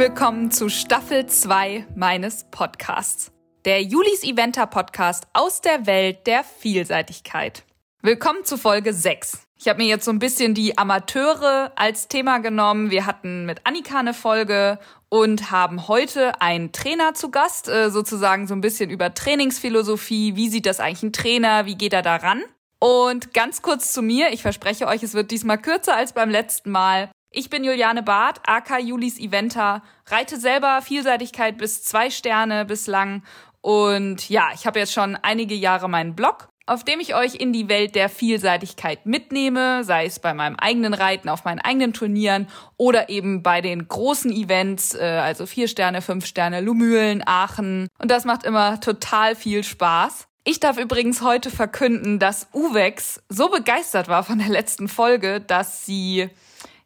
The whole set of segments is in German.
willkommen zu Staffel 2 meines Podcasts. Der Julis Eventer Podcast aus der Welt der Vielseitigkeit. Willkommen zu Folge 6. Ich habe mir jetzt so ein bisschen die Amateure als Thema genommen. Wir hatten mit Annika eine Folge und haben heute einen Trainer zu Gast, äh, sozusagen so ein bisschen über Trainingsphilosophie. Wie sieht das eigentlich ein Trainer? Wie geht er daran? Und ganz kurz zu mir. Ich verspreche euch, es wird diesmal kürzer als beim letzten Mal. Ich bin Juliane Barth, AK Julis Eventer, reite selber Vielseitigkeit bis zwei Sterne bislang und ja, ich habe jetzt schon einige Jahre meinen Blog auf dem ich euch in die Welt der Vielseitigkeit mitnehme, sei es bei meinem eigenen Reiten, auf meinen eigenen Turnieren oder eben bei den großen Events, äh, also vier Sterne, fünf Sterne, Lumülen, Aachen. Und das macht immer total viel Spaß. Ich darf übrigens heute verkünden, dass Uwex so begeistert war von der letzten Folge, dass sie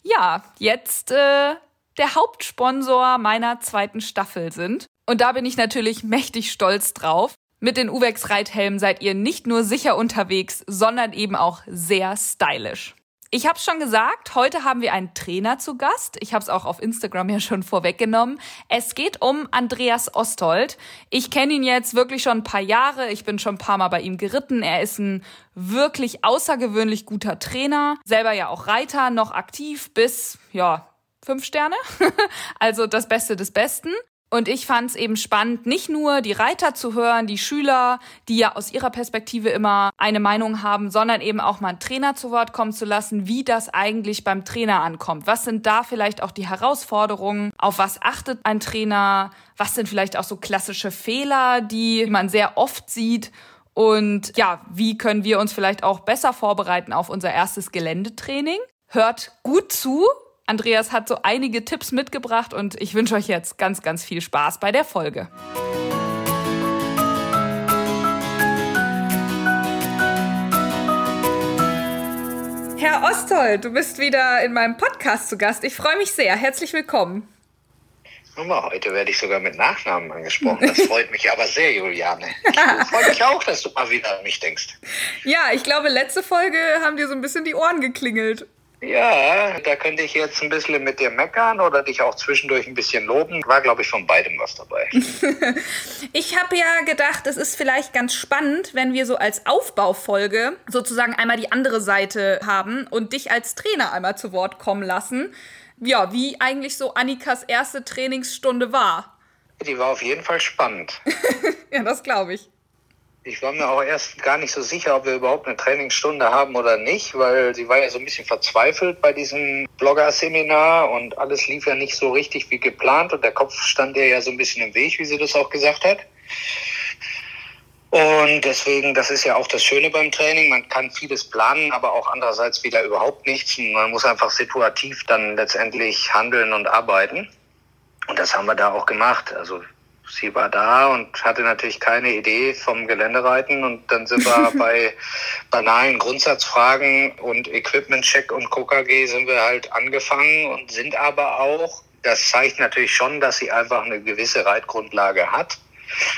ja jetzt äh, der Hauptsponsor meiner zweiten Staffel sind. Und da bin ich natürlich mächtig stolz drauf. Mit den Uwex Reithelmen seid ihr nicht nur sicher unterwegs, sondern eben auch sehr stylisch. Ich habe schon gesagt, heute haben wir einen Trainer zu Gast. Ich habe es auch auf Instagram ja schon vorweggenommen. Es geht um Andreas Ostold. Ich kenne ihn jetzt wirklich schon ein paar Jahre. Ich bin schon ein paar Mal bei ihm geritten. Er ist ein wirklich außergewöhnlich guter Trainer. Selber ja auch Reiter, noch aktiv bis, ja, fünf Sterne. also das Beste des Besten. Und ich fand es eben spannend, nicht nur die Reiter zu hören, die Schüler, die ja aus ihrer Perspektive immer eine Meinung haben, sondern eben auch mal einen Trainer zu Wort kommen zu lassen, wie das eigentlich beim Trainer ankommt. Was sind da vielleicht auch die Herausforderungen? Auf was achtet ein Trainer? Was sind vielleicht auch so klassische Fehler, die man sehr oft sieht? Und ja, wie können wir uns vielleicht auch besser vorbereiten auf unser erstes Geländetraining? Hört gut zu, Andreas hat so einige Tipps mitgebracht und ich wünsche euch jetzt ganz, ganz viel Spaß bei der Folge. Herr Osthold, du bist wieder in meinem Podcast zu Gast. Ich freue mich sehr. Herzlich willkommen. Mal, heute werde ich sogar mit Nachnamen angesprochen. Das freut mich aber sehr, Juliane. Ich freue mich auch, dass du mal wieder an mich denkst. Ja, ich glaube, letzte Folge haben dir so ein bisschen die Ohren geklingelt. Ja, da könnte ich jetzt ein bisschen mit dir meckern oder dich auch zwischendurch ein bisschen loben. War, glaube ich, von beidem was dabei. ich habe ja gedacht, es ist vielleicht ganz spannend, wenn wir so als Aufbaufolge sozusagen einmal die andere Seite haben und dich als Trainer einmal zu Wort kommen lassen. Ja, wie eigentlich so Annikas erste Trainingsstunde war. Die war auf jeden Fall spannend. ja, das glaube ich. Ich war mir auch erst gar nicht so sicher, ob wir überhaupt eine Trainingsstunde haben oder nicht, weil sie war ja so ein bisschen verzweifelt bei diesem Blogger-Seminar und alles lief ja nicht so richtig wie geplant und der Kopf stand ihr ja so ein bisschen im Weg, wie sie das auch gesagt hat. Und deswegen, das ist ja auch das Schöne beim Training. Man kann vieles planen, aber auch andererseits wieder überhaupt nichts. Man muss einfach situativ dann letztendlich handeln und arbeiten. Und das haben wir da auch gemacht. Also sie war da und hatte natürlich keine Idee vom Geländereiten und dann sind wir bei banalen Grundsatzfragen und Equipment-Check und KKG sind wir halt angefangen und sind aber auch, das zeigt natürlich schon, dass sie einfach eine gewisse Reitgrundlage hat.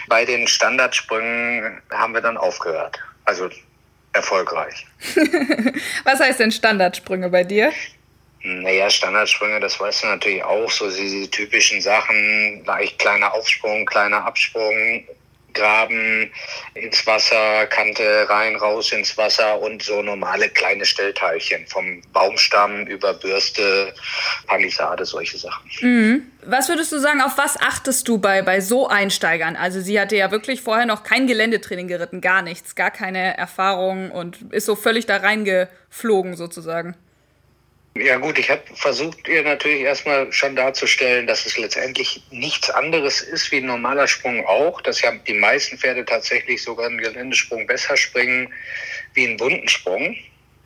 Bei den Standardsprüngen haben wir dann aufgehört. Also erfolgreich. Was heißt denn Standardsprünge bei dir? Naja, Standardsprünge, das weißt du natürlich auch, so diese typischen Sachen, leicht kleiner Aufsprung, kleiner Absprung, Graben ins Wasser, Kante rein, raus ins Wasser und so normale kleine Stellteilchen vom Baumstamm über Bürste, Palisade, solche Sachen. Mhm. Was würdest du sagen, auf was achtest du bei, bei so Einsteigern? Also sie hatte ja wirklich vorher noch kein Geländetraining geritten, gar nichts, gar keine Erfahrung und ist so völlig da reingeflogen sozusagen. Ja gut, ich habe versucht, ihr natürlich erstmal schon darzustellen, dass es letztendlich nichts anderes ist wie ein normaler Sprung auch, dass ja die meisten Pferde tatsächlich sogar einen Geländesprung besser springen wie einen bunten Sprung.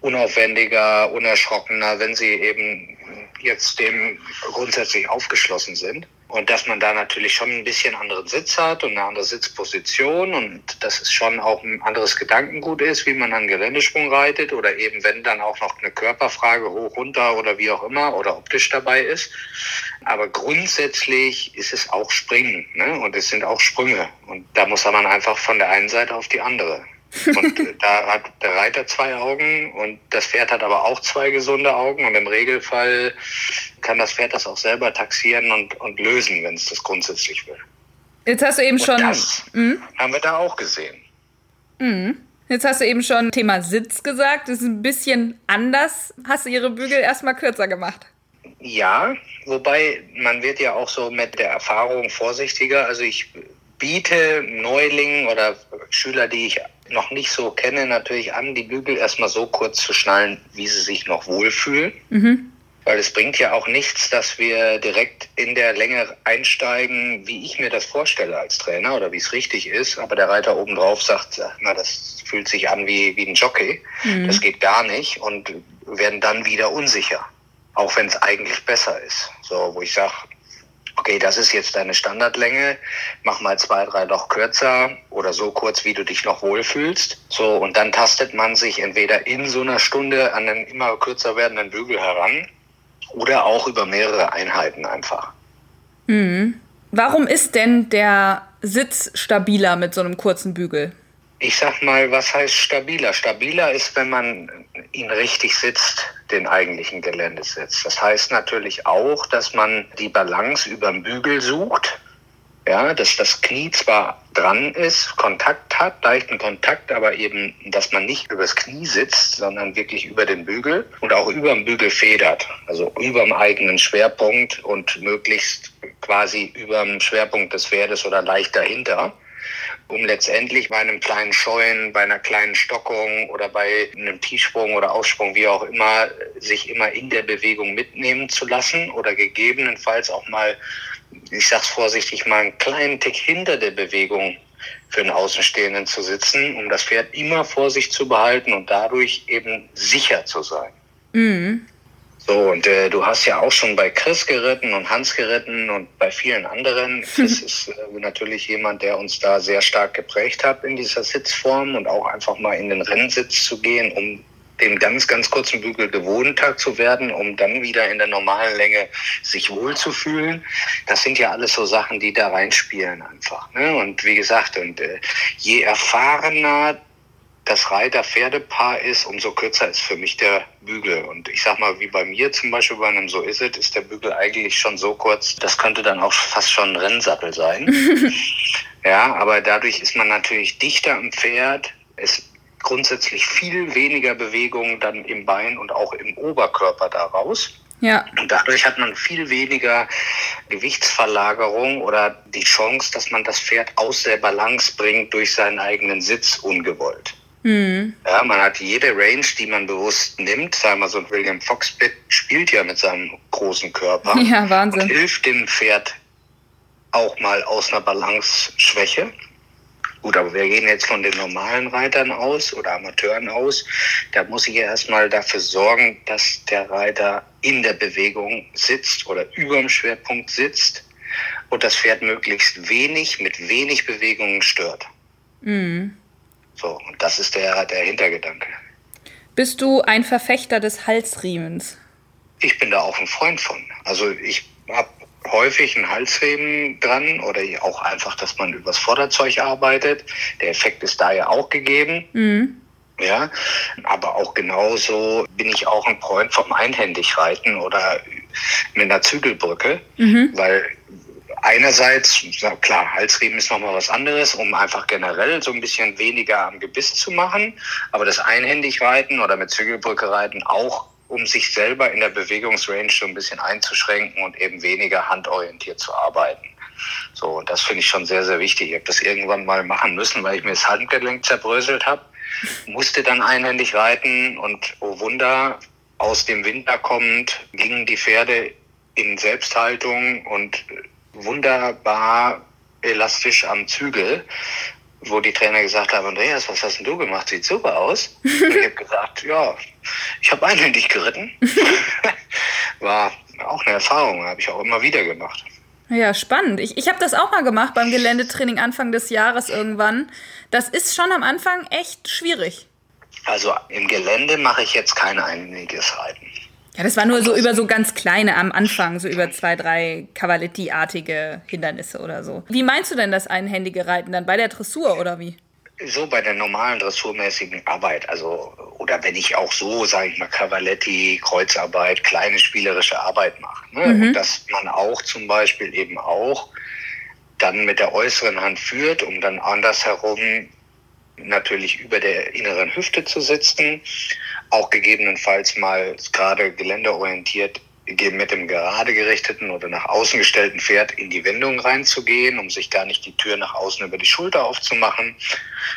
Unaufwendiger, unerschrockener, wenn sie eben jetzt dem grundsätzlich aufgeschlossen sind. Und dass man da natürlich schon ein bisschen anderen Sitz hat und eine andere Sitzposition und dass es schon auch ein anderes Gedankengut ist, wie man einen Geländesprung reitet oder eben wenn dann auch noch eine Körperfrage hoch, runter oder wie auch immer oder optisch dabei ist. Aber grundsätzlich ist es auch Springen ne? und es sind auch Sprünge und da muss man einfach von der einen Seite auf die andere. Und da hat der Reiter zwei Augen und das Pferd hat aber auch zwei gesunde Augen. Und im Regelfall kann das Pferd das auch selber taxieren und, und lösen, wenn es das grundsätzlich will. Jetzt hast du eben und schon. Das mhm. haben wir da auch gesehen. Mhm. Jetzt hast du eben schon Thema Sitz gesagt. Das ist ein bisschen anders. Hast du ihre Bügel erstmal kürzer gemacht? Ja, wobei man wird ja auch so mit der Erfahrung vorsichtiger. Also ich biete Neulingen oder Schüler, die ich noch nicht so kenne, natürlich an, die Bügel erstmal so kurz zu schnallen, wie sie sich noch wohlfühlen. Mhm. Weil es bringt ja auch nichts, dass wir direkt in der Länge einsteigen, wie ich mir das vorstelle als Trainer oder wie es richtig ist. Aber der Reiter obendrauf sagt, na, das fühlt sich an wie, wie ein Jockey. Mhm. Das geht gar nicht und werden dann wieder unsicher. Auch wenn es eigentlich besser ist. So, wo ich sage, okay, das ist jetzt deine Standardlänge, mach mal zwei, drei noch kürzer oder so kurz, wie du dich noch wohlfühlst. So, und dann tastet man sich entweder in so einer Stunde an den immer kürzer werdenden Bügel heran oder auch über mehrere Einheiten einfach. Mhm. Warum ist denn der Sitz stabiler mit so einem kurzen Bügel? Ich sag mal, was heißt stabiler? Stabiler ist, wenn man ihn richtig sitzt, den eigentlichen Geländesitz. Das heißt natürlich auch, dass man die Balance über den Bügel sucht. Ja, dass das Knie zwar dran ist, Kontakt hat, leichten Kontakt, aber eben, dass man nicht übers Knie sitzt, sondern wirklich über den Bügel und auch über dem Bügel federt. Also über dem eigenen Schwerpunkt und möglichst quasi über dem Schwerpunkt des Pferdes oder leicht dahinter um letztendlich bei einem kleinen Scheuen, bei einer kleinen Stockung oder bei einem Tiefsprung oder Aussprung, wie auch immer, sich immer in der Bewegung mitnehmen zu lassen oder gegebenenfalls auch mal, ich sag's vorsichtig, mal einen kleinen Tick hinter der Bewegung für den Außenstehenden zu sitzen, um das Pferd immer vor sich zu behalten und dadurch eben sicher zu sein. Mhm. So, und äh, du hast ja auch schon bei Chris geritten und Hans geritten und bei vielen anderen. Chris ist äh, natürlich jemand, der uns da sehr stark geprägt hat in dieser Sitzform und auch einfach mal in den Rennsitz zu gehen, um den ganz, ganz kurzen Bügel gewohnt zu werden, um dann wieder in der normalen Länge sich wohlzufühlen. Das sind ja alles so Sachen, die da reinspielen einfach. Ne? Und wie gesagt, und äh, je erfahrener das Reiter-Pferdepaar ist, umso kürzer ist für mich der Bügel. Und ich sag mal, wie bei mir zum Beispiel bei einem So ist es, ist der Bügel eigentlich schon so kurz, das könnte dann auch fast schon ein Rennsattel sein. ja, aber dadurch ist man natürlich dichter am Pferd. Es grundsätzlich viel weniger Bewegung dann im Bein und auch im Oberkörper daraus. Ja. Und dadurch hat man viel weniger Gewichtsverlagerung oder die Chance, dass man das Pferd aus der Balance bringt durch seinen eigenen Sitz ungewollt. Mhm. Ja, man hat jede Range, die man bewusst nimmt. Sagen wir so, William Foxbit spielt ja mit seinem großen Körper. Ja, Wahnsinn. Und hilft dem Pferd auch mal aus einer Balance-Schwäche. Gut, aber wir gehen jetzt von den normalen Reitern aus oder Amateuren aus. Da muss ich ja erstmal dafür sorgen, dass der Reiter in der Bewegung sitzt oder über dem Schwerpunkt sitzt und das Pferd möglichst wenig mit wenig Bewegungen stört. Mhm. So, und das ist der, der Hintergedanke. Bist du ein Verfechter des Halsriemens? Ich bin da auch ein Freund von. Also ich habe häufig einen Halsriemen dran oder auch einfach, dass man übers Vorderzeug arbeitet. Der Effekt ist da ja auch gegeben. Mhm. Ja, aber auch genauso bin ich auch ein Freund vom einhändig reiten oder mit einer Zügelbrücke, mhm. weil einerseits, klar, Halsriemen ist nochmal was anderes, um einfach generell so ein bisschen weniger am Gebiss zu machen, aber das einhändig reiten oder mit Zügelbrücke reiten auch um sich selber in der Bewegungsrange so ein bisschen einzuschränken und eben weniger handorientiert zu arbeiten. So, und das finde ich schon sehr, sehr wichtig. Ich habe das irgendwann mal machen müssen, weil ich mir das Handgelenk zerbröselt habe, musste dann einhändig reiten und oh Wunder, aus dem Winter kommend gingen die Pferde in Selbsthaltung und wunderbar elastisch am Zügel, wo die Trainer gesagt haben, Andreas, was hast denn du gemacht? Sieht super aus. Und ich habe gesagt, ja, ich habe einhändig geritten. War auch eine Erfahrung, habe ich auch immer wieder gemacht. Ja, spannend. Ich, ich habe das auch mal gemacht beim Geländetraining Anfang des Jahres irgendwann. Das ist schon am Anfang echt schwierig. Also im Gelände mache ich jetzt kein einhändiges Reiten. Ja, das war nur so über so ganz kleine am Anfang, so über zwei, drei Cavaletti-artige Hindernisse oder so. Wie meinst du denn das einhändige Reiten dann bei der Dressur oder wie? so bei der normalen dressurmäßigen Arbeit, also oder wenn ich auch so, sage ich mal, Cavaletti, Kreuzarbeit, kleine spielerische Arbeit mache, ne? Mhm. dass man auch zum Beispiel eben auch dann mit der äußeren Hand führt, um dann andersherum natürlich über der inneren Hüfte zu sitzen, auch gegebenenfalls mal gerade geländeorientiert mit dem gerade gerichteten oder nach außen gestellten Pferd in die Wendung reinzugehen, um sich gar nicht die Tür nach außen über die Schulter aufzumachen,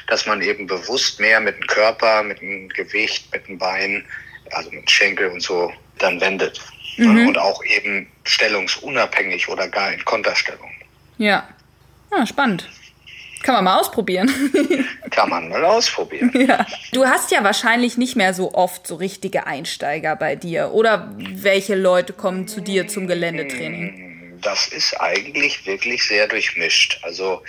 dass man eben bewusst mehr mit dem Körper, mit dem Gewicht, mit dem Bein, also mit dem Schenkel und so dann wendet. Mhm. Und auch eben stellungsunabhängig oder gar in Konterstellung. Ja, ah, spannend. Kann man mal ausprobieren. Kann man mal ausprobieren. Ja. Du hast ja wahrscheinlich nicht mehr so oft so richtige Einsteiger bei dir. Oder welche Leute kommen zu dir zum Geländetraining? Das ist eigentlich wirklich sehr durchmischt. Also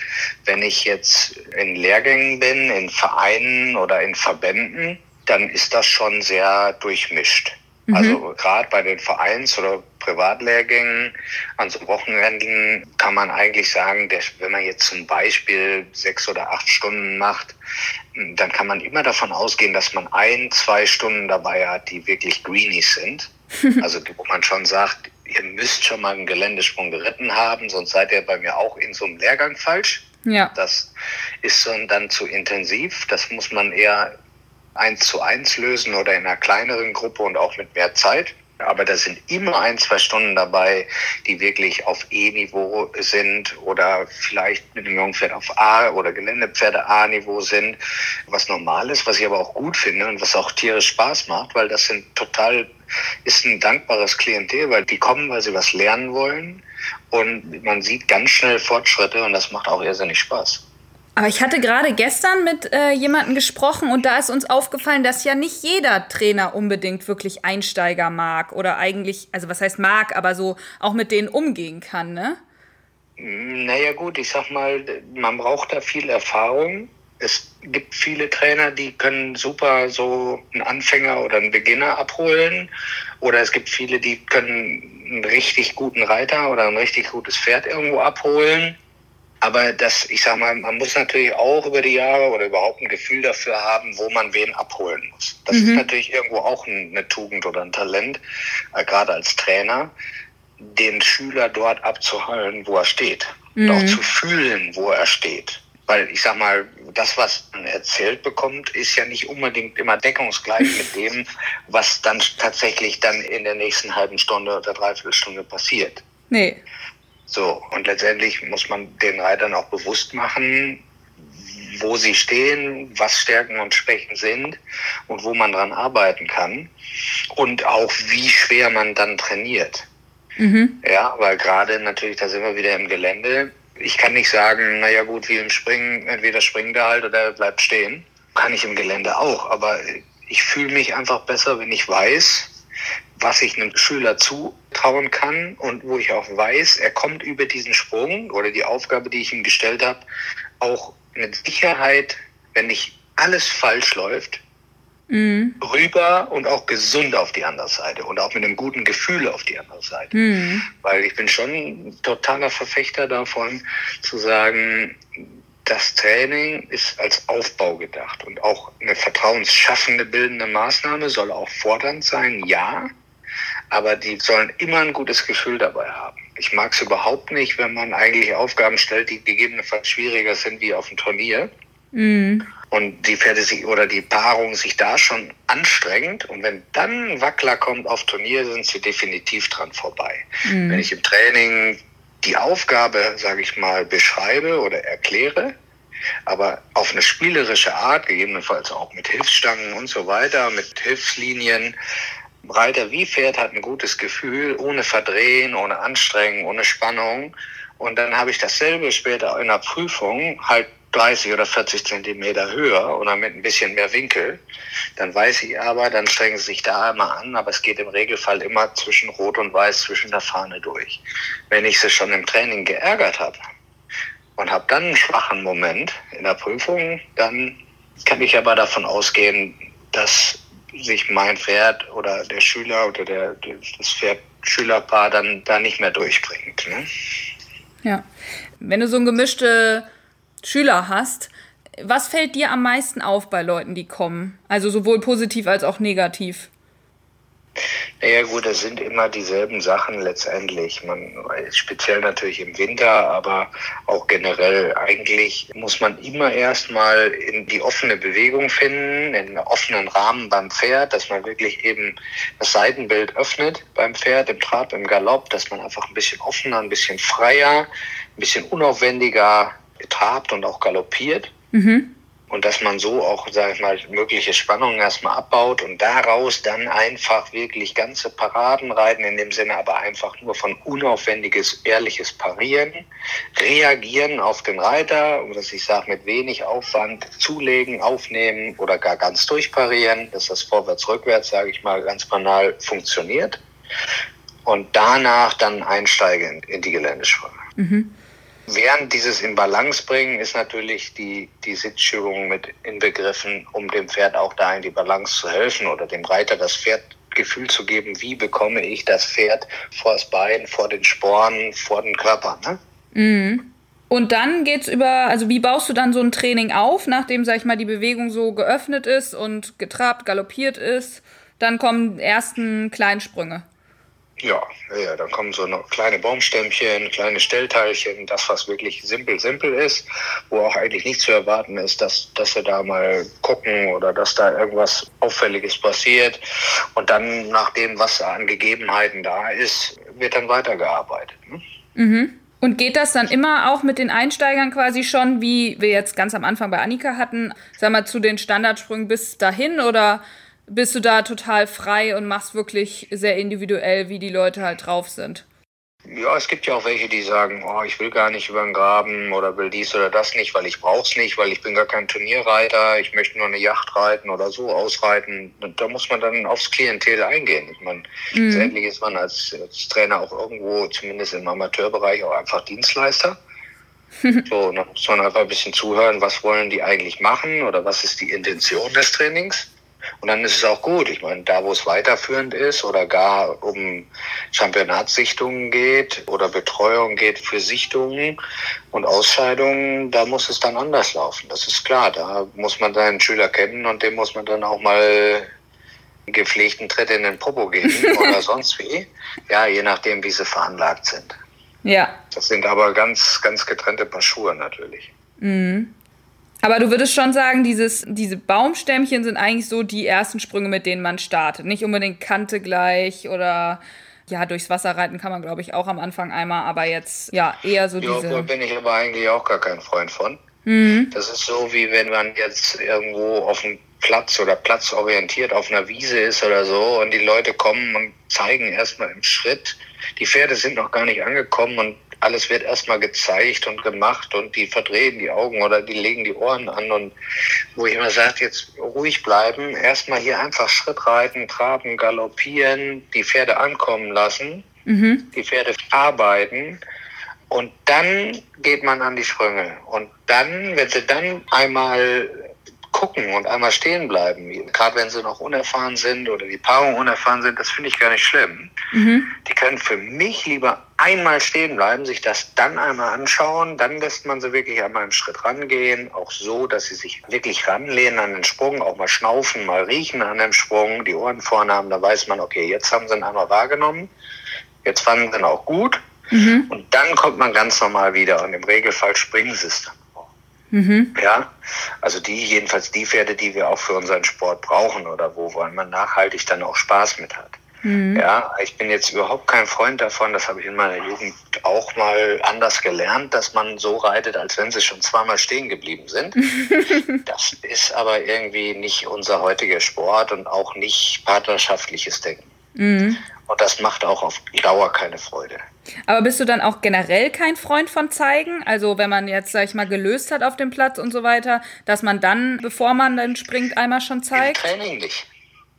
wenn ich jetzt in Lehrgängen bin, in Vereinen oder in Verbänden, dann ist das schon sehr durchmischt. Mhm. Also gerade bei den Vereins- oder Privatlehrgängen an so Wochenenden kann man eigentlich sagen, der, wenn man jetzt zum Beispiel sechs oder acht Stunden macht, dann kann man immer davon ausgehen, dass man ein, zwei Stunden dabei hat, die wirklich Greenies sind. Also wo man schon sagt, ihr müsst schon mal einen Geländesprung geritten haben, sonst seid ihr bei mir auch in so einem Lehrgang falsch. Ja. Das ist dann zu intensiv. Das muss man eher eins zu eins lösen oder in einer kleineren Gruppe und auch mit mehr Zeit. Aber da sind immer ein, zwei Stunden dabei, die wirklich auf E-Niveau sind oder vielleicht mit dem Jungpferd auf A oder Geländepferde A-Niveau sind, was normal ist, was ich aber auch gut finde und was auch tierisch Spaß macht, weil das sind total, ist ein dankbares Klientel, weil die kommen, weil sie was lernen wollen und man sieht ganz schnell Fortschritte und das macht auch irrsinnig Spaß. Aber ich hatte gerade gestern mit äh, jemandem gesprochen und da ist uns aufgefallen, dass ja nicht jeder Trainer unbedingt wirklich Einsteiger mag oder eigentlich, also was heißt mag, aber so auch mit denen umgehen kann, ne? Naja gut, ich sag mal, man braucht da viel Erfahrung. Es gibt viele Trainer, die können super so einen Anfänger oder einen Beginner abholen. Oder es gibt viele, die können einen richtig guten Reiter oder ein richtig gutes Pferd irgendwo abholen. Aber das, ich sag mal, man muss natürlich auch über die Jahre oder überhaupt ein Gefühl dafür haben, wo man wen abholen muss. Das mhm. ist natürlich irgendwo auch eine Tugend oder ein Talent, äh, gerade als Trainer, den Schüler dort abzuholen, wo er steht. Mhm. Und auch mhm. zu fühlen, wo er steht. Weil ich sag mal, das, was man erzählt bekommt, ist ja nicht unbedingt immer deckungsgleich mit dem, was dann tatsächlich dann in der nächsten halben Stunde oder Dreiviertelstunde passiert. Nee. So, und letztendlich muss man den Reitern auch bewusst machen, wo sie stehen, was Stärken und Schwächen sind und wo man dran arbeiten kann und auch wie schwer man dann trainiert. Mhm. Ja, weil gerade natürlich, da sind wir wieder im Gelände. Ich kann nicht sagen, naja gut, wie im Springen, entweder springt er halt oder er bleibt stehen. Kann ich im Gelände auch, aber ich fühle mich einfach besser, wenn ich weiß, was ich einem Schüler zutrauen kann und wo ich auch weiß, er kommt über diesen Sprung oder die Aufgabe, die ich ihm gestellt habe, auch mit Sicherheit, wenn nicht alles falsch läuft, mhm. rüber und auch gesund auf die andere Seite und auch mit einem guten Gefühl auf die andere Seite. Mhm. Weil ich bin schon ein totaler Verfechter davon, zu sagen, das Training ist als Aufbau gedacht und auch eine vertrauensschaffende bildende Maßnahme soll auch fordernd sein, ja, aber die sollen immer ein gutes Gefühl dabei haben. Ich mag es überhaupt nicht, wenn man eigentlich Aufgaben stellt, die gegebenenfalls schwieriger sind wie auf dem Turnier. Mhm. Und die Pferde sich oder die Paarung sich da schon anstrengt. Und wenn dann ein Wackler kommt auf Turnier, sind sie definitiv dran vorbei. Mhm. Wenn ich im Training die Aufgabe, sage ich mal, beschreibe oder erkläre, aber auf eine spielerische Art, gegebenenfalls auch mit Hilfsstangen und so weiter, mit Hilfslinien. Reiter wie Pferd hat ein gutes Gefühl, ohne Verdrehen, ohne Anstrengen, ohne Spannung. Und dann habe ich dasselbe später in der Prüfung, halt 30 oder 40 Zentimeter höher oder mit ein bisschen mehr Winkel, dann weiß ich aber, dann strengen sie sich da immer an, aber es geht im Regelfall immer zwischen Rot und Weiß, zwischen der Fahne durch. Wenn ich sie schon im Training geärgert habe und habe dann einen schwachen Moment in der Prüfung, dann kann ich aber davon ausgehen, dass sich mein Pferd oder der Schüler oder der, das Pferd-Schülerpaar dann da nicht mehr durchbringt. Ne? Ja. Wenn du so ein gemischte Schüler hast, was fällt dir am meisten auf bei Leuten, die kommen? Also sowohl positiv als auch negativ. Naja gut, das sind immer dieselben Sachen letztendlich. Man, speziell natürlich im Winter, aber auch generell eigentlich muss man immer erstmal in die offene Bewegung finden, in einen offenen Rahmen beim Pferd, dass man wirklich eben das Seitenbild öffnet beim Pferd, im Trab, im Galopp, dass man einfach ein bisschen offener, ein bisschen freier, ein bisschen unaufwendiger trabt und auch galoppiert. Mhm und dass man so auch, sage ich mal, mögliche Spannungen erstmal abbaut und daraus dann einfach wirklich ganze Paraden reiten, in dem Sinne aber einfach nur von unaufwendiges, ehrliches Parieren, reagieren auf den Reiter, oder ich sage, mit wenig Aufwand zulegen, aufnehmen oder gar ganz durchparieren, dass das vorwärts-rückwärts, sage ich mal, ganz banal funktioniert und danach dann einsteigen in die Geländesprünge. Mhm. Während dieses in Balance bringen ist natürlich die, die Sitzschulung mit inbegriffen, um dem Pferd auch da in die Balance zu helfen oder dem Reiter das Pferd Gefühl zu geben, wie bekomme ich das Pferd vor das Bein, vor den Sporen, vor den Körper. Ne? Mhm. Und dann geht's über, also wie baust du dann so ein Training auf, nachdem, sag ich mal, die Bewegung so geöffnet ist und getrabt, galoppiert ist? Dann kommen ersten Kleinsprünge. Ja, ja, dann kommen so noch kleine Baumstämmchen, kleine Stellteilchen, das, was wirklich simpel, simpel ist, wo auch eigentlich nicht zu erwarten ist, dass, dass wir da mal gucken oder dass da irgendwas Auffälliges passiert. Und dann, nach dem, was an Gegebenheiten da ist, wird dann weitergearbeitet. Ne? Mhm. Und geht das dann immer auch mit den Einsteigern quasi schon, wie wir jetzt ganz am Anfang bei Annika hatten, sag mal, zu den Standardsprüngen bis dahin oder bist du da total frei und machst wirklich sehr individuell, wie die Leute halt drauf sind. Ja, es gibt ja auch welche, die sagen, oh, ich will gar nicht über den Graben oder will dies oder das nicht, weil ich brauch's nicht, weil ich bin gar kein Turnierreiter, ich möchte nur eine Yacht reiten oder so ausreiten. Und da muss man dann aufs Klientel eingehen. Ich meine, mhm. letztendlich ist man als, als, Trainer auch irgendwo, zumindest im Amateurbereich, auch einfach Dienstleister. so, dann muss man einfach ein bisschen zuhören, was wollen die eigentlich machen oder was ist die Intention des Trainings. Und dann ist es auch gut. Ich meine, da wo es weiterführend ist oder gar um Championatssichtungen geht oder Betreuung geht für Sichtungen und Ausscheidungen, da muss es dann anders laufen. Das ist klar. Da muss man seinen Schüler kennen und dem muss man dann auch mal gepflegten Tritt in den Popo geben oder sonst wie. Ja, je nachdem, wie sie veranlagt sind. Ja. Das sind aber ganz, ganz getrennte Paar Schuhe natürlich. Mhm. Aber du würdest schon sagen, dieses, diese Baumstämmchen sind eigentlich so die ersten Sprünge, mit denen man startet. Nicht unbedingt Kante gleich oder ja, durchs Wasser reiten kann man, glaube ich, auch am Anfang einmal, aber jetzt ja eher so ja, diese. Ja, bin ich aber eigentlich auch gar kein Freund von. Mhm. Das ist so, wie wenn man jetzt irgendwo auf einem Platz oder platzorientiert auf einer Wiese ist oder so und die Leute kommen und zeigen erstmal im Schritt. Die Pferde sind noch gar nicht angekommen und alles wird erstmal gezeigt und gemacht und die verdrehen die Augen oder die legen die Ohren an und wo ich immer sage, jetzt ruhig bleiben, erstmal hier einfach Schritt reiten, traben, galoppieren, die Pferde ankommen lassen, mhm. die Pferde arbeiten und dann geht man an die Sprünge und dann, wenn sie dann einmal gucken und einmal stehen bleiben, gerade wenn sie noch unerfahren sind oder die Paarung unerfahren sind, das finde ich gar nicht schlimm. Mhm. Die können für mich lieber einmal stehen bleiben, sich das dann einmal anschauen, dann lässt man sie wirklich einmal einen Schritt rangehen, auch so, dass sie sich wirklich ranlehnen an den Sprung, auch mal schnaufen, mal riechen an dem Sprung, die Ohren vorne haben, da weiß man, okay, jetzt haben sie ihn einmal wahrgenommen, jetzt fanden sie ihn auch gut mhm. und dann kommt man ganz normal wieder und im Regelfall springen sie es dann. Mhm. Ja, also die, jedenfalls die Pferde, die wir auch für unseren Sport brauchen oder wo man nachhaltig dann auch Spaß mit hat. Mhm. Ja, ich bin jetzt überhaupt kein Freund davon, das habe ich in meiner Jugend auch mal anders gelernt, dass man so reitet, als wenn sie schon zweimal stehen geblieben sind. das ist aber irgendwie nicht unser heutiger Sport und auch nicht partnerschaftliches Denken. Mhm. Und das macht auch auf Dauer keine Freude. Aber bist du dann auch generell kein Freund von zeigen? Also wenn man jetzt, sag ich mal, gelöst hat auf dem Platz und so weiter, dass man dann, bevor man dann springt, einmal schon zeigt? Im Training nicht.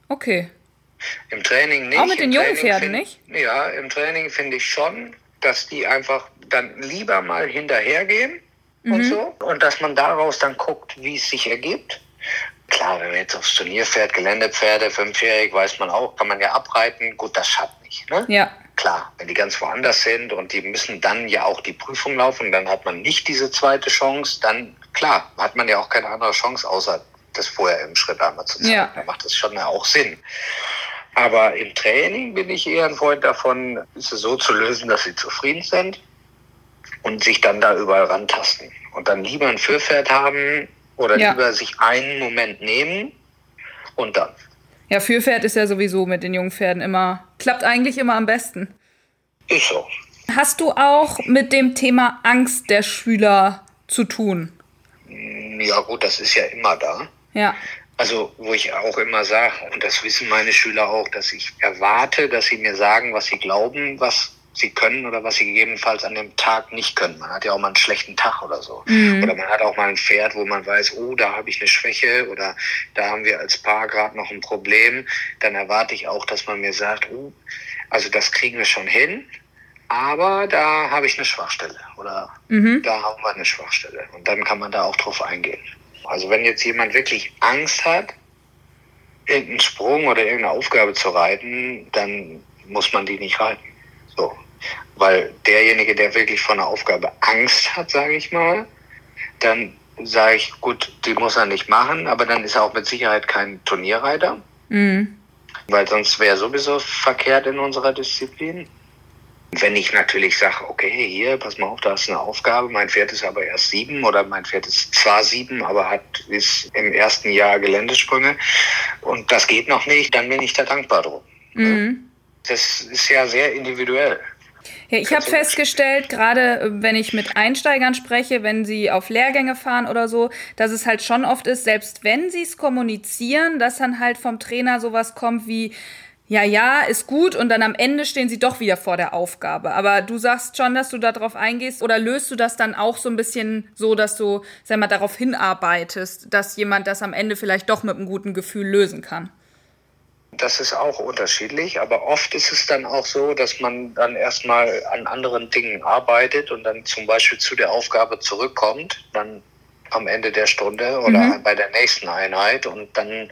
Okay. Im Training nicht. Auch mit den Im jungen Pferden nicht? Ja, im Training finde ich schon, dass die einfach dann lieber mal hinterhergehen mhm. und so. Und dass man daraus dann guckt, wie es sich ergibt. Klar, wenn man jetzt aufs Turnier fährt, Geländepferde, fünfjährig, weiß man auch, kann man ja abreiten. Gut, das schadet nicht. Ne? Ja. Klar, wenn die ganz woanders sind und die müssen dann ja auch die Prüfung laufen, dann hat man nicht diese zweite Chance, dann klar, hat man ja auch keine andere Chance, außer das vorher im Schritt einmal zu zeigen. Ja. Da macht das schon auch Sinn. Aber im Training bin ich eher ein Freund davon, es so zu lösen, dass sie zufrieden sind und sich dann da überall rantasten. Und dann lieber ein Führpferd haben oder ja. lieber sich einen Moment nehmen und dann. Ja, Führpferd ist ja sowieso mit den jungen Pferden immer, klappt eigentlich immer am besten. Ist so. Hast du auch mit dem Thema Angst der Schüler zu tun? Ja gut, das ist ja immer da. Ja. Also wo ich auch immer sage, und das wissen meine Schüler auch, dass ich erwarte, dass sie mir sagen, was sie glauben, was sie können oder was sie gegebenenfalls an dem Tag nicht können. Man hat ja auch mal einen schlechten Tag oder so. Mhm. Oder man hat auch mal ein Pferd, wo man weiß, oh, da habe ich eine Schwäche oder da haben wir als Paar gerade noch ein Problem. Dann erwarte ich auch, dass man mir sagt, oh, also das kriegen wir schon hin, aber da habe ich eine Schwachstelle oder mhm. da haben wir eine Schwachstelle. Und dann kann man da auch drauf eingehen. Also wenn jetzt jemand wirklich Angst hat, irgendeinen Sprung oder irgendeine Aufgabe zu reiten, dann muss man die nicht reiten. So. Weil derjenige, der wirklich vor einer Aufgabe Angst hat, sage ich mal, dann sage ich, gut, die muss er nicht machen, aber dann ist er auch mit Sicherheit kein Turnierreiter. Mhm. Weil sonst wäre sowieso verkehrt in unserer Disziplin. Wenn ich natürlich sage, okay, hier, pass mal auf, da ist eine Aufgabe, mein Pferd ist aber erst sieben oder mein Pferd ist zwar sieben, aber hat ist im ersten Jahr Geländesprünge und das geht noch nicht, dann bin ich da dankbar drum. Mhm. Das ist ja sehr individuell. Ja, ich habe festgestellt, gerade äh, wenn ich mit Einsteigern spreche, wenn sie auf Lehrgänge fahren oder so, dass es halt schon oft ist, selbst wenn sie es kommunizieren, dass dann halt vom Trainer sowas kommt wie, ja, ja, ist gut und dann am Ende stehen sie doch wieder vor der Aufgabe. Aber du sagst schon, dass du darauf eingehst oder löst du das dann auch so ein bisschen so, dass du, sag mal, darauf hinarbeitest, dass jemand das am Ende vielleicht doch mit einem guten Gefühl lösen kann? Das ist auch unterschiedlich, aber oft ist es dann auch so, dass man dann erstmal an anderen Dingen arbeitet und dann zum Beispiel zu der Aufgabe zurückkommt, dann am Ende der Stunde oder mhm. bei der nächsten Einheit und dann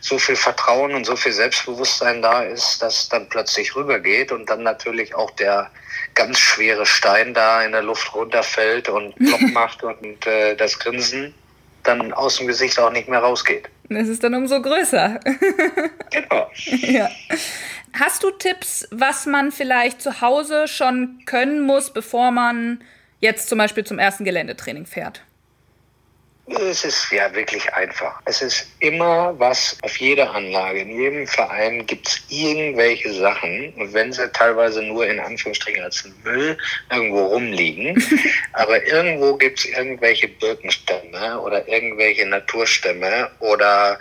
so viel Vertrauen und so viel Selbstbewusstsein da ist, dass dann plötzlich rübergeht und dann natürlich auch der ganz schwere Stein da in der Luft runterfällt und Block macht und äh, das Grinsen dann aus dem Gesicht auch nicht mehr rausgeht. Es ist dann umso größer. genau. ja. Hast du Tipps, was man vielleicht zu Hause schon können muss, bevor man jetzt zum Beispiel zum ersten Geländetraining fährt? Es ist ja wirklich einfach. Es ist immer was auf jeder Anlage. In jedem Verein gibt es irgendwelche Sachen. Und wenn sie teilweise nur in Anführungsstrichen als Müll irgendwo rumliegen, aber irgendwo gibt es irgendwelche Birkenstämme oder irgendwelche Naturstämme oder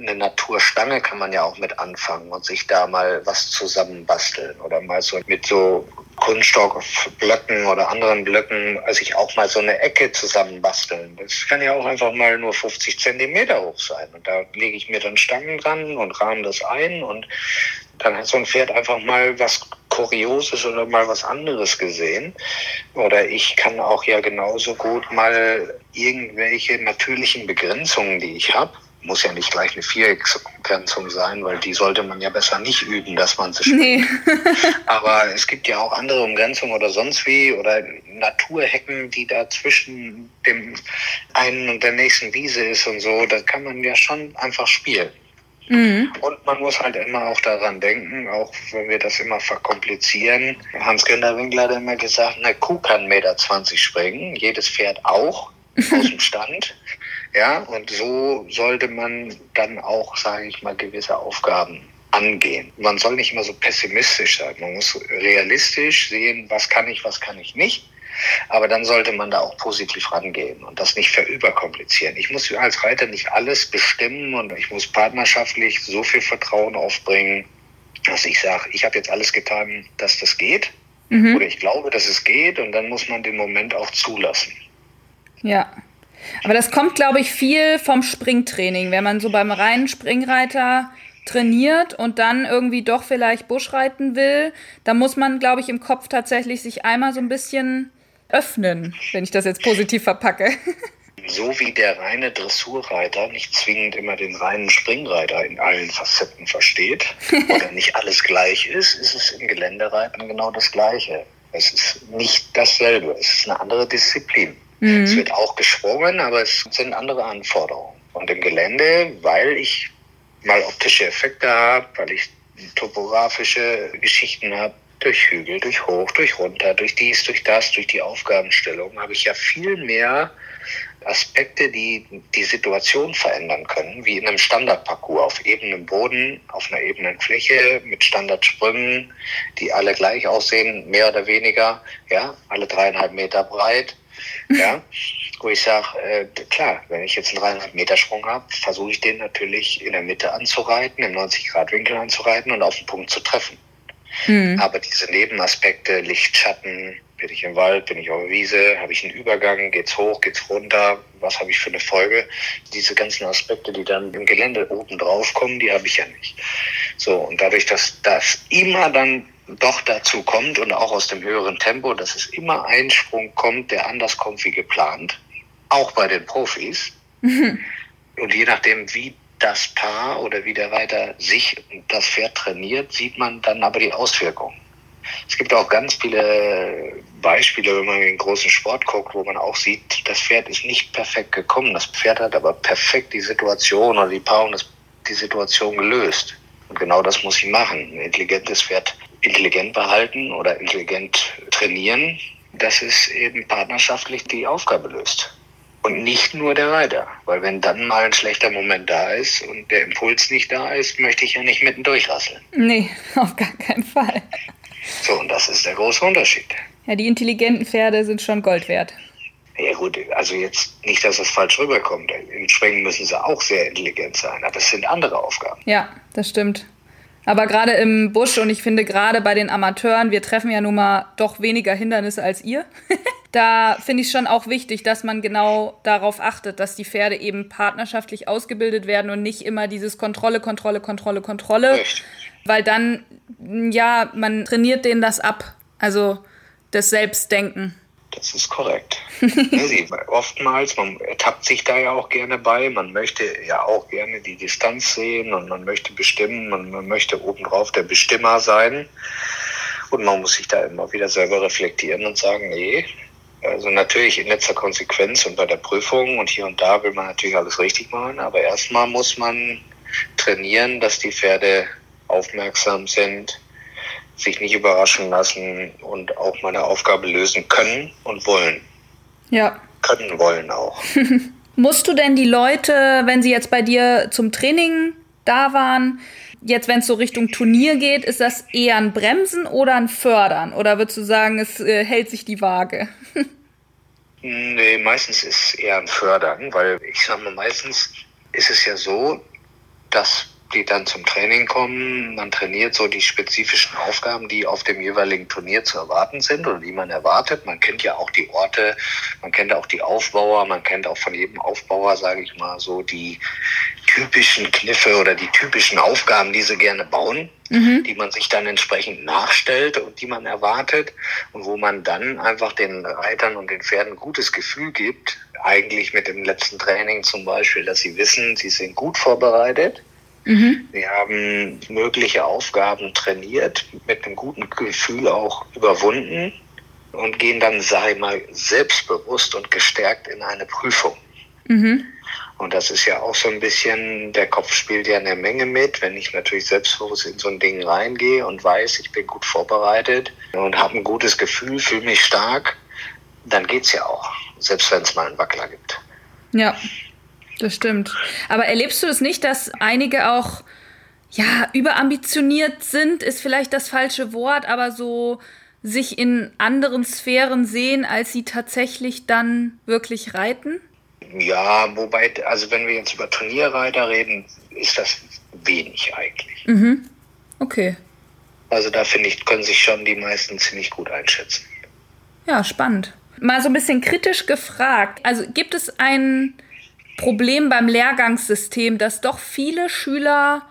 eine Naturstange kann man ja auch mit anfangen und sich da mal was zusammenbasteln oder mal so mit so Kunststoffblöcken oder anderen Blöcken sich auch mal so eine Ecke zusammenbasteln. Das kann ja auch einfach mal nur 50 Zentimeter hoch sein. Und da lege ich mir dann Stangen dran und rahme das ein und dann hat so ein Pferd einfach mal was Kurioses oder mal was anderes gesehen. Oder ich kann auch ja genauso gut mal irgendwelche natürlichen Begrenzungen, die ich habe, muss ja nicht gleich eine Vierecksgrenzung sein, weil die sollte man ja besser nicht üben, dass man sie nee. Aber es gibt ja auch andere Umgrenzungen oder sonst wie oder Naturhecken, die da zwischen dem einen und der nächsten Wiese ist und so. Da kann man ja schon einfach spielen. Mhm. Und man muss halt immer auch daran denken, auch wenn wir das immer verkomplizieren. Hans-Günther Winkler hat immer gesagt, eine Kuh kann 1,20 Meter springen, jedes Pferd auch aus dem Stand. Ja, und so sollte man dann auch, sage ich mal, gewisse Aufgaben angehen. Man soll nicht immer so pessimistisch sein. Man muss realistisch sehen, was kann ich, was kann ich nicht. Aber dann sollte man da auch positiv rangehen und das nicht verüberkomplizieren. Ich muss als Reiter nicht alles bestimmen und ich muss partnerschaftlich so viel Vertrauen aufbringen, dass ich sage, ich habe jetzt alles getan, dass das geht. Mhm. Oder ich glaube, dass es geht und dann muss man den Moment auch zulassen. Ja, aber das kommt, glaube ich, viel vom Springtraining. Wenn man so beim reinen Springreiter trainiert und dann irgendwie doch vielleicht Buschreiten will, dann muss man, glaube ich, im Kopf tatsächlich sich einmal so ein bisschen öffnen, wenn ich das jetzt positiv verpacke. So wie der reine Dressurreiter nicht zwingend immer den reinen Springreiter in allen Facetten versteht oder nicht alles gleich ist, ist es im Geländereiten genau das Gleiche. Es ist nicht dasselbe, es ist eine andere Disziplin. Mhm. Es wird auch gesprungen, aber es sind andere Anforderungen. Und im Gelände, weil ich mal optische Effekte habe, weil ich topografische Geschichten habe, durch Hügel, durch Hoch, durch Runter, durch dies, durch das, durch die Aufgabenstellung, habe ich ja viel mehr Aspekte, die die Situation verändern können, wie in einem Standardparcours auf ebenem Boden, auf einer ebenen Fläche mit Standardsprüngen, die alle gleich aussehen, mehr oder weniger, ja, alle dreieinhalb Meter breit, ja, wo ich sage, äh, klar, wenn ich jetzt einen dreieinhalb Meter Sprung habe, versuche ich den natürlich in der Mitte anzureiten, im 90 Grad Winkel anzureiten und auf den Punkt zu treffen. Mhm. Aber diese Nebenaspekte, Licht, Schatten, bin ich im Wald, bin ich auf der Wiese, habe ich einen Übergang, geht's hoch, geht's runter, was habe ich für eine Folge? Diese ganzen Aspekte, die dann im Gelände oben drauf kommen, die habe ich ja nicht. So, und dadurch, dass das immer dann doch dazu kommt und auch aus dem höheren Tempo, dass es immer ein Sprung kommt, der anders kommt wie geplant, auch bei den Profis. Mhm. Und je nachdem, wie das Paar oder wie der Reiter sich das Pferd trainiert, sieht man dann aber die Auswirkungen. Es gibt auch ganz viele Beispiele, wenn man in den großen Sport guckt, wo man auch sieht, das Pferd ist nicht perfekt gekommen. Das Pferd hat aber perfekt die Situation oder die Paarung die Situation gelöst. Und genau das muss ich machen. Ein intelligentes Pferd intelligent behalten oder intelligent trainieren, dass es eben partnerschaftlich die Aufgabe löst. Und nicht nur der Reiter. Weil wenn dann mal ein schlechter Moment da ist und der Impuls nicht da ist, möchte ich ja nicht mitten durchrasseln. Nee, auf gar keinen Fall. So, und das ist der große Unterschied. Ja, die intelligenten Pferde sind schon Gold wert. Ja gut, also jetzt nicht, dass das falsch rüberkommt. Im Schwingen müssen sie auch sehr intelligent sein, aber es sind andere Aufgaben. Ja, das stimmt. Aber gerade im Busch und ich finde gerade bei den Amateuren, wir treffen ja nun mal doch weniger Hindernisse als ihr. da finde ich schon auch wichtig, dass man genau darauf achtet, dass die Pferde eben partnerschaftlich ausgebildet werden und nicht immer dieses Kontrolle, Kontrolle, Kontrolle, Kontrolle. Richtig. Weil dann, ja, man trainiert denen das ab. Also das Selbstdenken. Das ist korrekt. Oftmals, man ertappt sich da ja auch gerne bei, man möchte ja auch gerne die Distanz sehen und man möchte bestimmen, man, man möchte obendrauf der Bestimmer sein. Und man muss sich da immer wieder selber reflektieren und sagen, nee, also natürlich in letzter Konsequenz und bei der Prüfung und hier und da will man natürlich alles richtig machen, aber erstmal muss man trainieren, dass die Pferde aufmerksam sind, sich nicht überraschen lassen und auch meine Aufgabe lösen können und wollen. Ja. Können wollen auch. Musst du denn die Leute, wenn sie jetzt bei dir zum Training da waren, jetzt wenn es so Richtung Turnier geht, ist das eher ein Bremsen oder ein Fördern? Oder würdest du sagen, es äh, hält sich die Waage? nee, meistens ist es eher ein Fördern, weil ich sag mal, meistens ist es ja so, dass die dann zum Training kommen. Man trainiert so die spezifischen Aufgaben, die auf dem jeweiligen Turnier zu erwarten sind oder die man erwartet. Man kennt ja auch die Orte, man kennt auch die Aufbauer, man kennt auch von jedem Aufbauer, sage ich mal, so die typischen Kniffe oder die typischen Aufgaben, die sie gerne bauen, mhm. die man sich dann entsprechend nachstellt und die man erwartet und wo man dann einfach den Reitern und den Pferden gutes Gefühl gibt, eigentlich mit dem letzten Training zum Beispiel, dass sie wissen, sie sind gut vorbereitet Mhm. Wir haben mögliche Aufgaben trainiert, mit einem guten Gefühl auch überwunden und gehen dann, sage ich mal, selbstbewusst und gestärkt in eine Prüfung. Mhm. Und das ist ja auch so ein bisschen, der Kopf spielt ja eine Menge mit. Wenn ich natürlich selbstbewusst in so ein Ding reingehe und weiß, ich bin gut vorbereitet und habe ein gutes Gefühl, fühle mich stark, dann geht's ja auch, selbst wenn es mal einen Wackler gibt. Ja, das stimmt. Aber erlebst du es das nicht, dass einige auch ja überambitioniert sind, ist vielleicht das falsche Wort, aber so sich in anderen Sphären sehen, als sie tatsächlich dann wirklich reiten? Ja, wobei, also wenn wir jetzt über Turnierreiter reden, ist das wenig eigentlich. Mhm. Okay. Also da finde ich, können sich schon die meisten ziemlich gut einschätzen. Ja, spannend. Mal so ein bisschen kritisch gefragt. Also gibt es einen Problem beim Lehrgangssystem, dass doch viele Schüler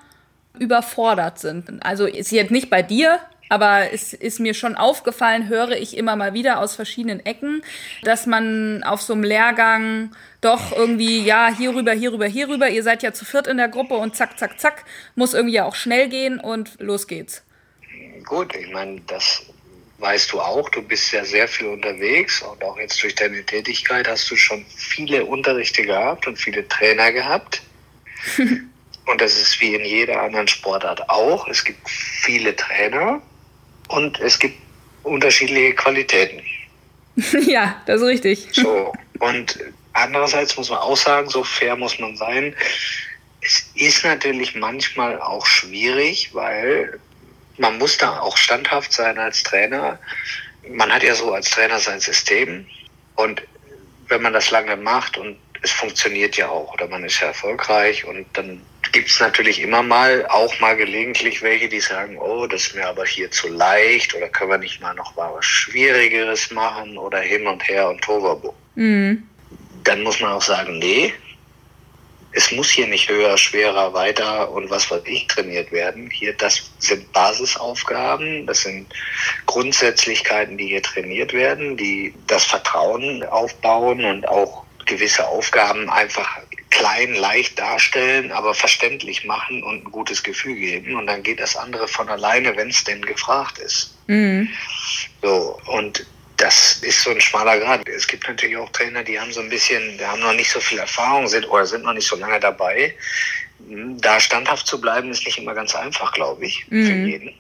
überfordert sind. Also ist jetzt nicht bei dir, aber es ist mir schon aufgefallen, höre ich immer mal wieder aus verschiedenen Ecken, dass man auf so einem Lehrgang doch irgendwie, ja, hierüber, hierüber, hierüber, ihr seid ja zu viert in der Gruppe und zack, zack, zack, muss irgendwie auch schnell gehen und los geht's. Gut, ich meine, das weißt du auch, du bist ja sehr viel unterwegs und auch jetzt durch deine Tätigkeit hast du schon viele Unterrichte gehabt und viele Trainer gehabt. und das ist wie in jeder anderen Sportart auch. Es gibt viele Trainer und es gibt unterschiedliche Qualitäten. ja, das ist richtig. So, und andererseits muss man auch sagen, so fair muss man sein. Es ist natürlich manchmal auch schwierig, weil man muss da auch standhaft sein als Trainer. Man hat ja so als Trainer sein System und wenn man das lange macht und es funktioniert ja auch oder man ist ja erfolgreich und dann gibt es natürlich immer mal, auch mal gelegentlich welche, die sagen, oh, das ist mir aber hier zu leicht oder können wir nicht mal noch mal was Schwierigeres machen oder hin und her und Tovabo. Mhm. Dann muss man auch sagen, nee, es muss hier nicht höher, schwerer, weiter und was weiß ich trainiert werden. Hier, das sind Basisaufgaben, das sind Grundsätzlichkeiten, die hier trainiert werden, die das Vertrauen aufbauen und auch gewisse Aufgaben einfach klein, leicht darstellen, aber verständlich machen und ein gutes Gefühl geben. Und dann geht das andere von alleine, wenn es denn gefragt ist. Mhm. So, und das ist so ein schmaler Grad. Es gibt natürlich auch Trainer, die haben so ein bisschen, die haben noch nicht so viel Erfahrung sind oder sind noch nicht so lange dabei. Da standhaft zu bleiben, ist nicht immer ganz einfach, glaube ich, mhm. für jeden.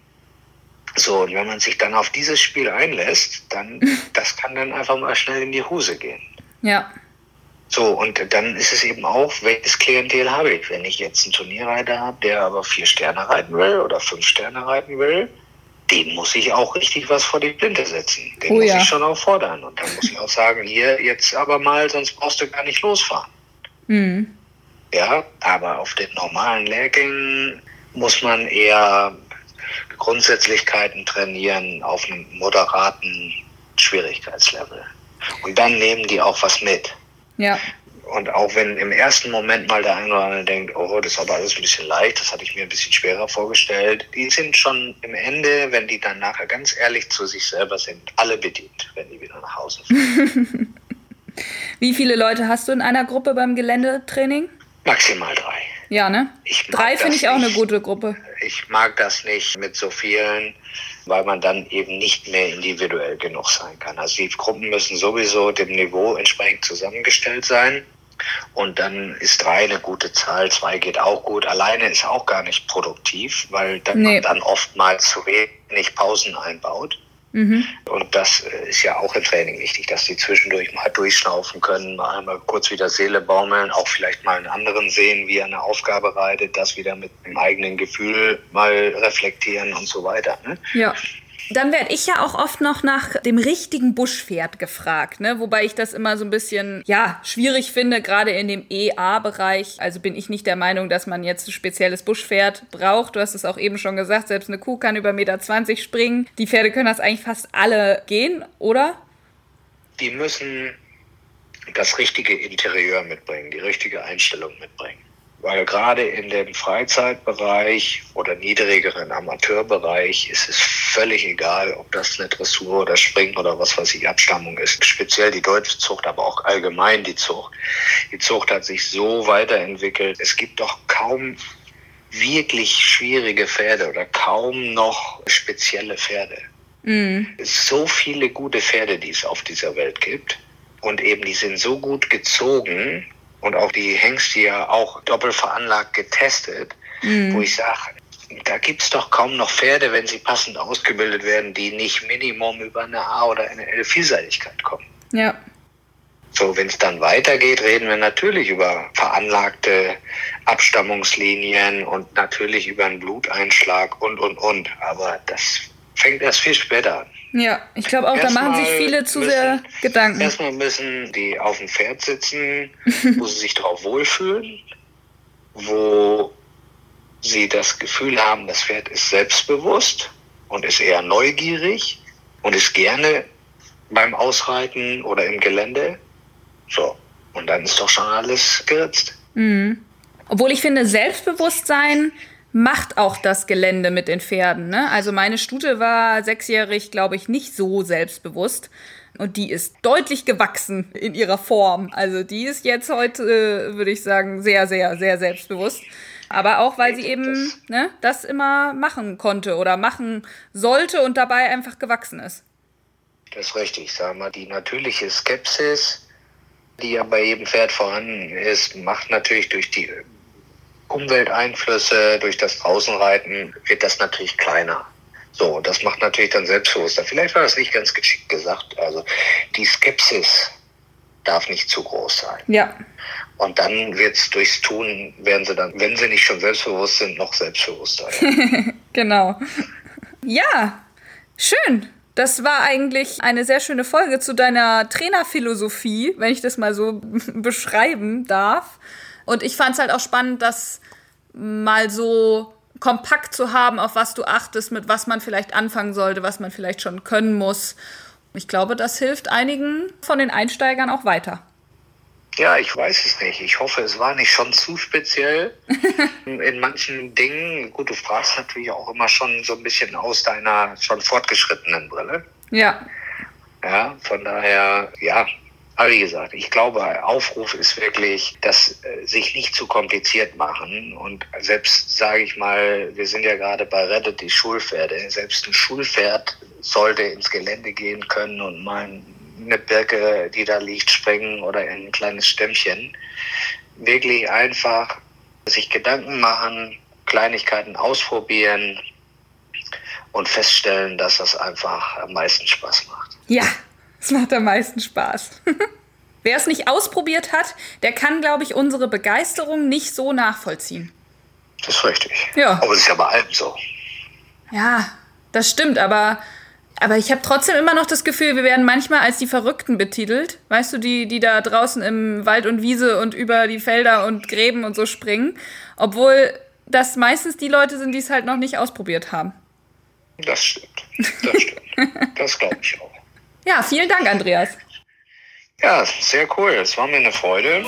So, und wenn man sich dann auf dieses Spiel einlässt, dann, das kann dann einfach mal schnell in die Hose gehen. Ja. So, und dann ist es eben auch, welches Klientel habe ich? Wenn ich jetzt einen Turnierreiter habe, der aber vier Sterne reiten will oder fünf Sterne reiten will, den muss ich auch richtig was vor die Blinde setzen. Den oh, muss ja. ich schon auch fordern. Und dann muss ich auch sagen, hier jetzt aber mal, sonst brauchst du gar nicht losfahren. Mhm. Ja, aber auf den normalen Lehrgängen muss man eher Grundsätzlichkeiten trainieren auf einem moderaten Schwierigkeitslevel. Und dann nehmen die auch was mit. Ja. Und auch wenn im ersten Moment mal der eine oder andere denkt, oh, das ist aber alles ein bisschen leicht, das hatte ich mir ein bisschen schwerer vorgestellt, die sind schon im Ende, wenn die dann nachher ganz ehrlich zu sich selber sind, alle bedient, wenn die wieder nach Hause fahren. Wie viele Leute hast du in einer Gruppe beim Geländetraining? Maximal drei. Ja, ne? Drei finde ich auch eine gute Gruppe. Ich mag das nicht mit so vielen weil man dann eben nicht mehr individuell genug sein kann. Also die Gruppen müssen sowieso dem Niveau entsprechend zusammengestellt sein. Und dann ist drei eine gute Zahl, zwei geht auch gut. Alleine ist auch gar nicht produktiv, weil dann nee. man dann oftmals zu wenig Pausen einbaut. Mhm. Und das äh, ist ja auch im Training wichtig, dass die zwischendurch mal durchschnaufen können, mal einmal kurz wieder Seele baumeln, auch vielleicht mal einen anderen sehen, wie er eine Aufgabe reitet, das wieder mit dem eigenen Gefühl mal reflektieren und so weiter. Ne? Ja. Dann werde ich ja auch oft noch nach dem richtigen Buschpferd gefragt, ne? wobei ich das immer so ein bisschen ja schwierig finde, gerade in dem EA-Bereich. Also bin ich nicht der Meinung, dass man jetzt ein spezielles Buschpferd braucht. Du hast es auch eben schon gesagt, selbst eine Kuh kann über 1,20 Meter springen. Die Pferde können das eigentlich fast alle gehen, oder? Die müssen das richtige Interieur mitbringen, die richtige Einstellung mitbringen. Weil gerade in dem Freizeitbereich oder niedrigeren Amateurbereich ist es völlig egal, ob das eine Dressur oder Springen oder was weiß ich Abstammung ist. Speziell die deutsche Zucht, aber auch allgemein die Zucht. Die Zucht hat sich so weiterentwickelt. Es gibt doch kaum wirklich schwierige Pferde oder kaum noch spezielle Pferde. Mhm. So viele gute Pferde, die es auf dieser Welt gibt. Und eben die sind so gut gezogen, und auch die Hengste ja auch doppelt veranlagt getestet, mhm. wo ich sage, da gibt es doch kaum noch Pferde, wenn sie passend ausgebildet werden, die nicht Minimum über eine A oder eine L-Vielseitigkeit kommen. Ja. So, wenn es dann weitergeht, reden wir natürlich über veranlagte Abstammungslinien und natürlich über einen Bluteinschlag und, und, und. Aber das fängt erst viel später an. Ja, ich glaube auch, da machen sich viele zu müssen, sehr Gedanken. Erstmal müssen die auf dem Pferd sitzen, wo sie sich drauf wohlfühlen, wo sie das Gefühl haben, das Pferd ist selbstbewusst und ist eher neugierig und ist gerne beim Ausreiten oder im Gelände. So, und dann ist doch schon alles geritzt. Mhm. Obwohl ich finde, Selbstbewusstsein macht auch das Gelände mit den Pferden. Ne? Also meine Stute war sechsjährig, glaube ich, nicht so selbstbewusst. Und die ist deutlich gewachsen in ihrer Form. Also die ist jetzt heute, würde ich sagen, sehr, sehr, sehr selbstbewusst. Aber auch, weil sie eben ne, das immer machen konnte oder machen sollte und dabei einfach gewachsen ist. Das ist richtig. Sag mal, die natürliche Skepsis, die ja bei jedem Pferd vorhanden ist, macht natürlich durch die Umwelteinflüsse, durch das Draußenreiten, wird das natürlich kleiner. So, das macht natürlich dann selbstbewusster. Vielleicht war das nicht ganz geschickt gesagt. Also die Skepsis darf nicht zu groß sein. Ja. Und dann wird's durchs Tun, werden sie dann, wenn sie nicht schon selbstbewusst sind, noch selbstbewusster. genau. Ja, schön. Das war eigentlich eine sehr schöne Folge zu deiner Trainerphilosophie, wenn ich das mal so beschreiben darf. Und ich fand es halt auch spannend, das mal so kompakt zu haben, auf was du achtest, mit was man vielleicht anfangen sollte, was man vielleicht schon können muss. Ich glaube, das hilft einigen von den Einsteigern auch weiter. Ja, ich weiß es nicht. Ich hoffe, es war nicht schon zu speziell in manchen Dingen. Gut, du fragst natürlich auch immer schon so ein bisschen aus deiner schon fortgeschrittenen Brille. Ja. Ja, von daher, ja, aber wie gesagt, ich glaube, Aufruf ist wirklich, das äh, sich nicht zu kompliziert machen. Und selbst, sage ich mal, wir sind ja gerade bei Rettet die Schulpferde. Selbst ein Schulpferd sollte ins Gelände gehen können und mal eine Birke, die da liegt, springen oder in ein kleines Stämmchen. Wirklich einfach sich Gedanken machen, Kleinigkeiten ausprobieren und feststellen, dass das einfach am meisten Spaß macht. Ja, es macht am meisten Spaß. Wer es nicht ausprobiert hat, der kann, glaube ich, unsere Begeisterung nicht so nachvollziehen. Das ist richtig. Ja. Aber es ist ja bei allem so. Ja, das stimmt, aber, aber ich habe trotzdem immer noch das Gefühl, wir werden manchmal als die Verrückten betitelt. Weißt du, die, die da draußen im Wald und Wiese und über die Felder und Gräben und so springen. Obwohl das meistens die Leute sind, die es halt noch nicht ausprobiert haben. Das stimmt. Das stimmt. das glaube ich auch. Ja, vielen Dank, Andreas. Ja, sehr cool. Es war mir eine Freude.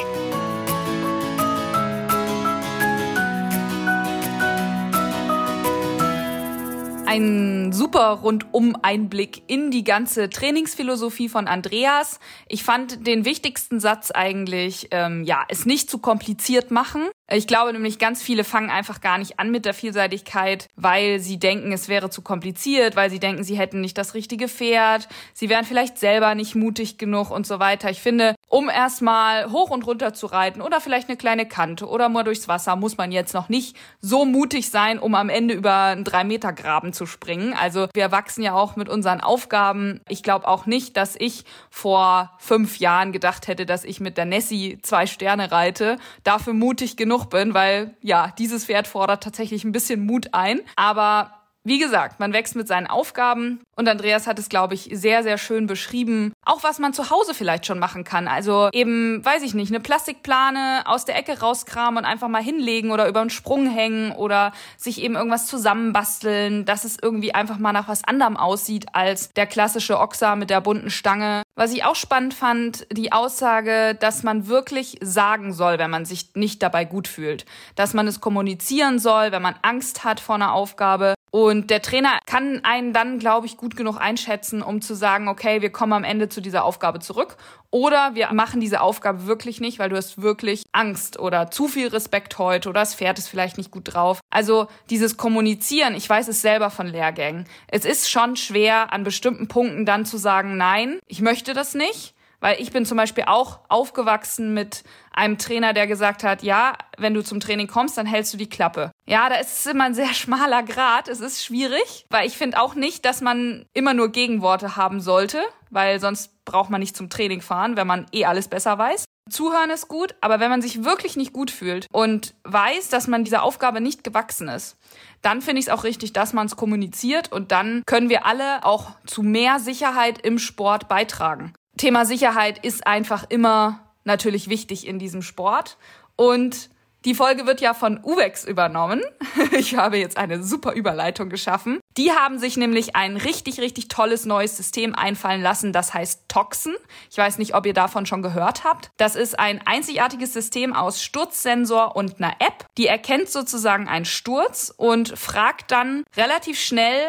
Ein super rundum Einblick in die ganze Trainingsphilosophie von Andreas. Ich fand den wichtigsten Satz eigentlich, ähm, ja, es nicht zu kompliziert machen. Ich glaube nämlich, ganz viele fangen einfach gar nicht an mit der Vielseitigkeit, weil sie denken, es wäre zu kompliziert, weil sie denken, sie hätten nicht das richtige Pferd, sie wären vielleicht selber nicht mutig genug und so weiter. Ich finde, um erstmal hoch und runter zu reiten oder vielleicht eine kleine Kante oder mal durchs Wasser, muss man jetzt noch nicht so mutig sein, um am Ende über einen drei Meter Graben zu springen. Also wir wachsen ja auch mit unseren Aufgaben. Ich glaube auch nicht, dass ich vor fünf Jahren gedacht hätte, dass ich mit der Nessie zwei Sterne reite, dafür mutig genug bin, weil ja, dieses Pferd fordert tatsächlich ein bisschen Mut ein. Aber wie gesagt, man wächst mit seinen Aufgaben und Andreas hat es, glaube ich, sehr, sehr schön beschrieben. Auch was man zu Hause vielleicht schon machen kann. Also eben, weiß ich nicht, eine Plastikplane aus der Ecke rauskramen und einfach mal hinlegen oder über einen Sprung hängen oder sich eben irgendwas zusammenbasteln, dass es irgendwie einfach mal nach was anderem aussieht als der klassische Ochser mit der bunten Stange. Was ich auch spannend fand, die Aussage, dass man wirklich sagen soll, wenn man sich nicht dabei gut fühlt. Dass man es kommunizieren soll, wenn man Angst hat vor einer Aufgabe und der Trainer kann einen dann, glaube ich, gut genug einschätzen, um zu sagen, okay, wir kommen am Ende zu dieser Aufgabe zurück. Oder wir machen diese Aufgabe wirklich nicht, weil du hast wirklich Angst oder zu viel Respekt heute oder das Pferd ist vielleicht nicht gut drauf. Also dieses Kommunizieren, ich weiß es selber von Lehrgängen. Es ist schon schwer, an bestimmten Punkten dann zu sagen, nein, ich möchte das nicht. Weil ich bin zum Beispiel auch aufgewachsen mit einem Trainer, der gesagt hat, ja, wenn du zum Training kommst, dann hältst du die Klappe. Ja, da ist es immer ein sehr schmaler Grad. Es ist schwierig, weil ich finde auch nicht, dass man immer nur Gegenworte haben sollte, weil sonst braucht man nicht zum Training fahren, wenn man eh alles besser weiß. Zuhören ist gut, aber wenn man sich wirklich nicht gut fühlt und weiß, dass man dieser Aufgabe nicht gewachsen ist, dann finde ich es auch richtig, dass man es kommuniziert und dann können wir alle auch zu mehr Sicherheit im Sport beitragen. Thema Sicherheit ist einfach immer natürlich wichtig in diesem Sport. Und die Folge wird ja von Uwex übernommen. Ich habe jetzt eine super Überleitung geschaffen. Die haben sich nämlich ein richtig, richtig tolles neues System einfallen lassen, das heißt Toxen. Ich weiß nicht, ob ihr davon schon gehört habt. Das ist ein einzigartiges System aus Sturzsensor und einer App. Die erkennt sozusagen einen Sturz und fragt dann relativ schnell,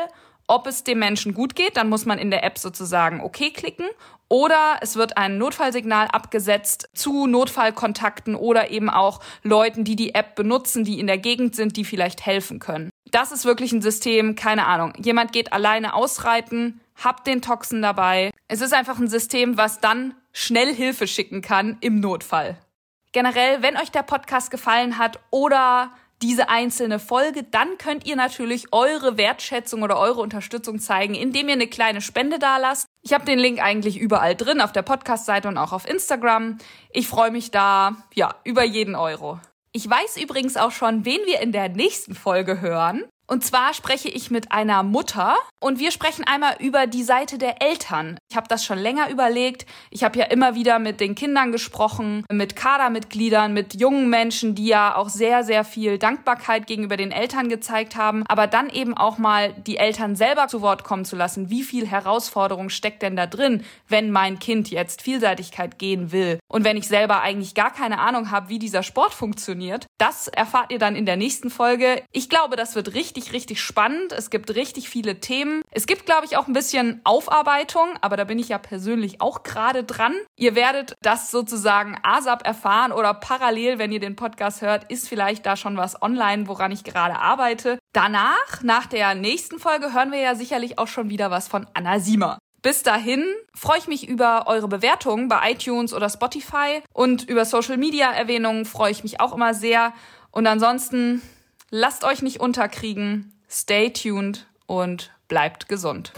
ob es dem Menschen gut geht. Dann muss man in der App sozusagen OK klicken. Oder es wird ein Notfallsignal abgesetzt zu Notfallkontakten oder eben auch Leuten, die die App benutzen, die in der Gegend sind, die vielleicht helfen können. Das ist wirklich ein System, keine Ahnung. Jemand geht alleine ausreiten, habt den Toxen dabei. Es ist einfach ein System, was dann schnell Hilfe schicken kann im Notfall. Generell, wenn euch der Podcast gefallen hat oder diese einzelne Folge, dann könnt ihr natürlich eure Wertschätzung oder eure Unterstützung zeigen, indem ihr eine kleine Spende dalasst. Ich habe den Link eigentlich überall drin, auf der Podcast-Seite und auch auf Instagram. Ich freue mich da, ja, über jeden Euro. Ich weiß übrigens auch schon, wen wir in der nächsten Folge hören. Und zwar spreche ich mit einer Mutter und wir sprechen einmal über die Seite der Eltern. Ich habe das schon länger überlegt. Ich habe ja immer wieder mit den Kindern gesprochen, mit Kadermitgliedern, mit jungen Menschen, die ja auch sehr, sehr viel Dankbarkeit gegenüber den Eltern gezeigt haben, aber dann eben auch mal die Eltern selber zu Wort kommen zu lassen. Wie viel Herausforderung steckt denn da drin, wenn mein Kind jetzt Vielseitigkeit gehen will und wenn ich selber eigentlich gar keine Ahnung habe, wie dieser Sport funktioniert? Das erfahrt ihr dann in der nächsten Folge. Ich glaube, das wird richtig richtig, richtig spannend. Es gibt richtig viele Themen. Es gibt, glaube ich, auch ein bisschen Aufarbeitung, aber da bin ich ja persönlich auch gerade dran. Ihr werdet das sozusagen ASAP erfahren oder parallel, wenn ihr den Podcast hört, ist vielleicht da schon was online, woran ich gerade arbeite. Danach, nach der nächsten Folge, hören wir ja sicherlich auch schon wieder was von Anna Siemer. Bis dahin freue ich mich über eure Bewertungen bei iTunes oder Spotify und über Social Media Erwähnungen freue ich mich auch immer sehr. Und ansonsten Lasst euch nicht unterkriegen, stay tuned und bleibt gesund.